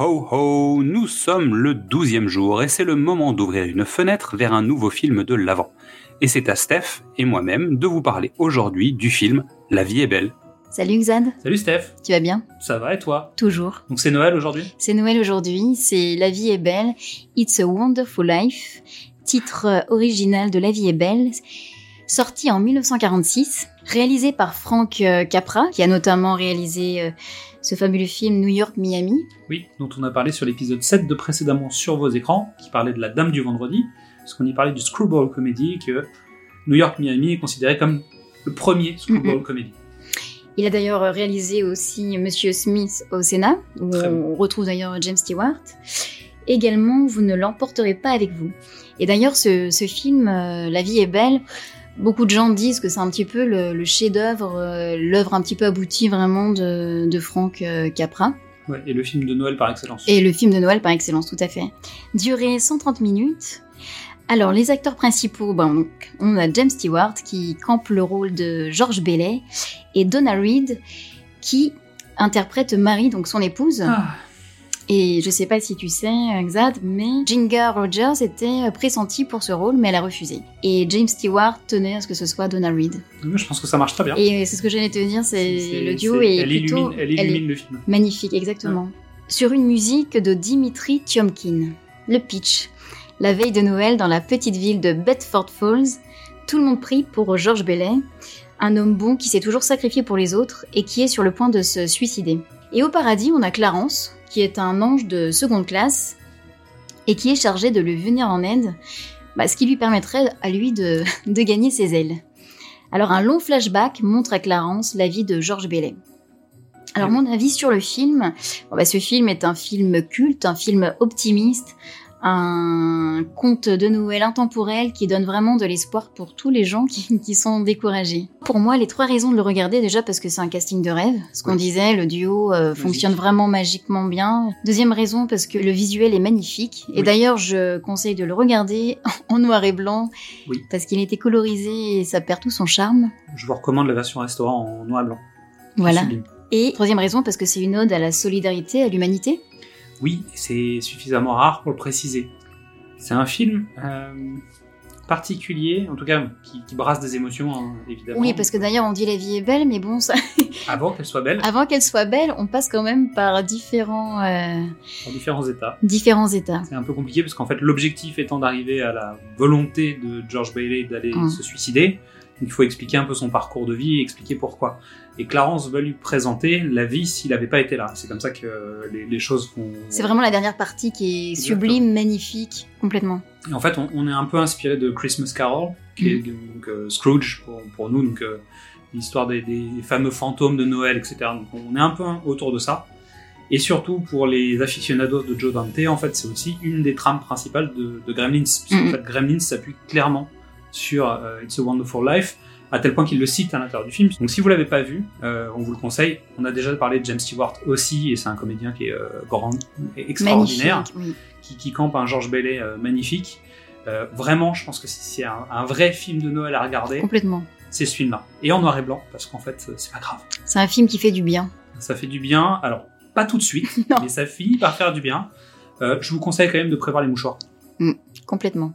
ho ho, nous sommes le douzième jour et c'est le moment d'ouvrir une fenêtre vers un nouveau film de l'Avent. Et c'est à Steph et moi-même de vous parler aujourd'hui du film La vie est belle. Salut Xad, Salut Steph, tu vas bien? Ça va et toi? Toujours. Donc c'est Noël aujourd'hui? C'est Noël aujourd'hui, c'est La vie est belle, It's a Wonderful Life, titre euh, original de La vie est belle, sorti en 1946, réalisé par Frank euh, Capra, qui a notamment réalisé euh, ce fabuleux film New York-Miami. Oui, dont on a parlé sur l'épisode 7 de précédemment sur vos écrans, qui parlait de la Dame du Vendredi, parce qu'on y parlait du screwball comedy, que New York-Miami est considéré comme le premier screwball Mhm. comedy. Il a d'ailleurs réalisé aussi Monsieur Smith au Sénat, où Très on retrouve d'ailleurs James Stewart. Également, Vous ne l'emporterez pas avec vous. Et d'ailleurs, ce, ce film, euh, La vie est belle, beaucoup de gens disent que c'est un petit peu le, le chef-d'œuvre, euh, l'œuvre un petit peu aboutie vraiment de, de Frank euh, Capra. Ouais, et le film de Noël par excellence. Et le film de Noël par excellence, tout à fait. Durée 130 minutes. Alors, les acteurs principaux, ben, donc, on a James Stewart qui campe le rôle de George Bailey et Donna Reed qui interprète Marie, donc son épouse. Ah, Et je sais pas si tu sais, Xad, mais Ginga Rogers était pressentie pour ce rôle, mais elle a refusé. Et James Stewart tenait à ce que ce soit Donna Reed. je pense que ça marche très bien. Et c'est ce que j'allais te dire, c'est le duo est elle plutôt... illumine, elle elle est- illumine le film. Magnifique, exactement. Sur une musique de Dimitri Tiomkin. Le pitch. La veille de Noël, dans la petite ville de Bedford Falls, tout le monde prie pour George Bailey, un homme bon qui s'est toujours sacrifié pour les autres et qui est sur le point de se suicider. Et au paradis, on a Clarence, qui est un ange de seconde classe et qui est chargé de lui venir en aide, bah, ce qui lui permettrait à lui de, de gagner ses ailes. Alors un long flashback montre à Clarence la vie de George Bailey. Alors mon avis sur le film, Bon, bah, ce film est un film culte, un film optimiste, un conte de Noël intemporel qui donne vraiment de l'espoir pour tous les gens qui, qui sont découragés. Pour moi, les trois raisons de le regarder, déjà parce que c'est un casting de rêve, ce qu'on Oui. disait, le duo euh, fonctionne vraiment magiquement bien. Deuxième raison, parce que le visuel est magnifique. Et Oui. d'ailleurs, je conseille de le regarder en noir et blanc, Oui. parce qu'il été colorisé et ça perd tout son charme. Je vous recommande la version restaurant en noir et blanc. Voilà. Et troisième raison, parce que c'est une ode à la solidarité, à l'humanité. Oui, c'est suffisamment rare pour le préciser. C'est un film euh, particulier, en tout cas qui, qui brasse des émotions, hein, évidemment. Oui, parce que d'ailleurs, on dit la vie est belle, mais bon, ça, Avant qu'elle soit belle, avant qu'elle soit belle, on passe quand même par différents, euh, en différents états. différents états. C'est un peu compliqué parce qu'en fait, l'objectif étant d'arriver à la volonté de George Bailey d'aller Mm. se suicider, il faut expliquer un peu son parcours de vie et expliquer pourquoi. Et Clarence va lui présenter la vie s'il n'avait pas été là. C'est comme ça que euh, les, les choses vont. C'est vraiment la dernière partie qui est Exactement. sublime, magnifique, complètement. Et en fait, on, on est un peu inspiré de Christmas Carol, qui est donc, euh, Scrooge pour, pour nous, donc euh, l'histoire des, des fameux fantômes de Noël, etc. Donc on est un peu autour de ça. Et surtout pour les aficionados de Joe Dante, en fait, c'est aussi une des trames principales de, de Gremlins, puisqu'en Mhm. fait, Gremlins s'appuie clairement sur euh, It's a Wonderful Life, à tel point qu'il le cite à l'intérieur du film. Donc si vous l'avez pas vu, euh, on vous le conseille. On a déjà parlé de James Stewart aussi, et c'est un comédien qui est euh, grand, et extraordinaire oui. qui, qui campe un George Bailey euh, magnifique. Vraiment, je pense que c'est un, un vrai film de Noël à regarder, Complètement. c'est ce film-là. Et en noir et blanc, parce qu'en fait, c'est pas grave. C'est un film qui fait du bien. Ça fait du bien. Alors, pas tout de suite, mais ça finit par faire du bien. Je vous conseille quand même de prévoir les mouchoirs. Complètement.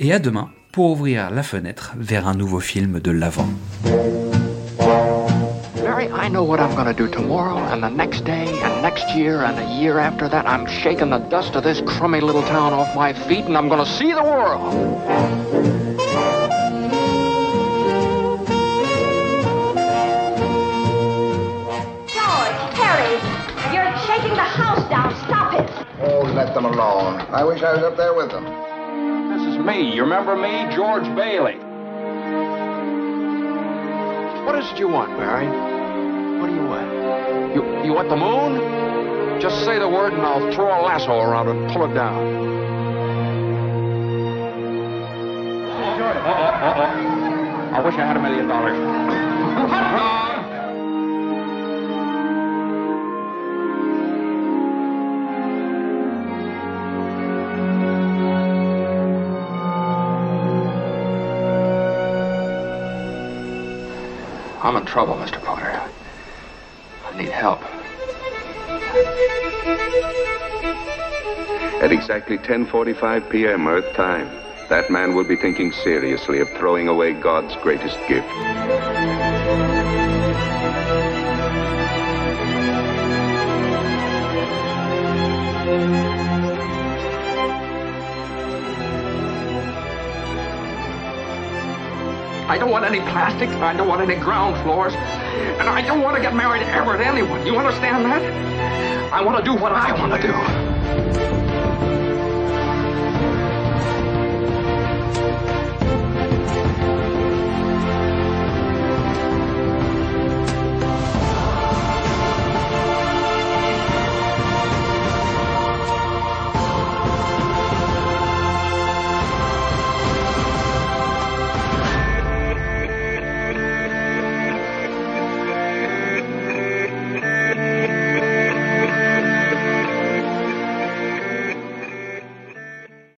et à demain pour ouvrir la fenêtre vers un nouveau film de l'avant. Mary, I know what I'm gonna do tomorrow, and the next day, and next year, and the year after that. I'm shaking the dust of this crummy little town off my feet, and I'm gonna see the world. George, Terry, you're shaking the house down. Stop it. Oh, let them alone. I wish I was up there with them. This is me. You remember me, George Bailey? What is it you want, Barry? What do you want? You you want the moon? Just say the word and I'll throw a lasso around it and pull it down. I wish I had a million dollars. I'm in trouble, Mr. Potter. I need help. At exactly 10:45 p.m. Earth time, that man will be thinking seriously of throwing away God's greatest gift. I don't want any plastic. I don't want any ground floors. And I don't want to get married ever to anyone. You understand that? I want to do what I want to do.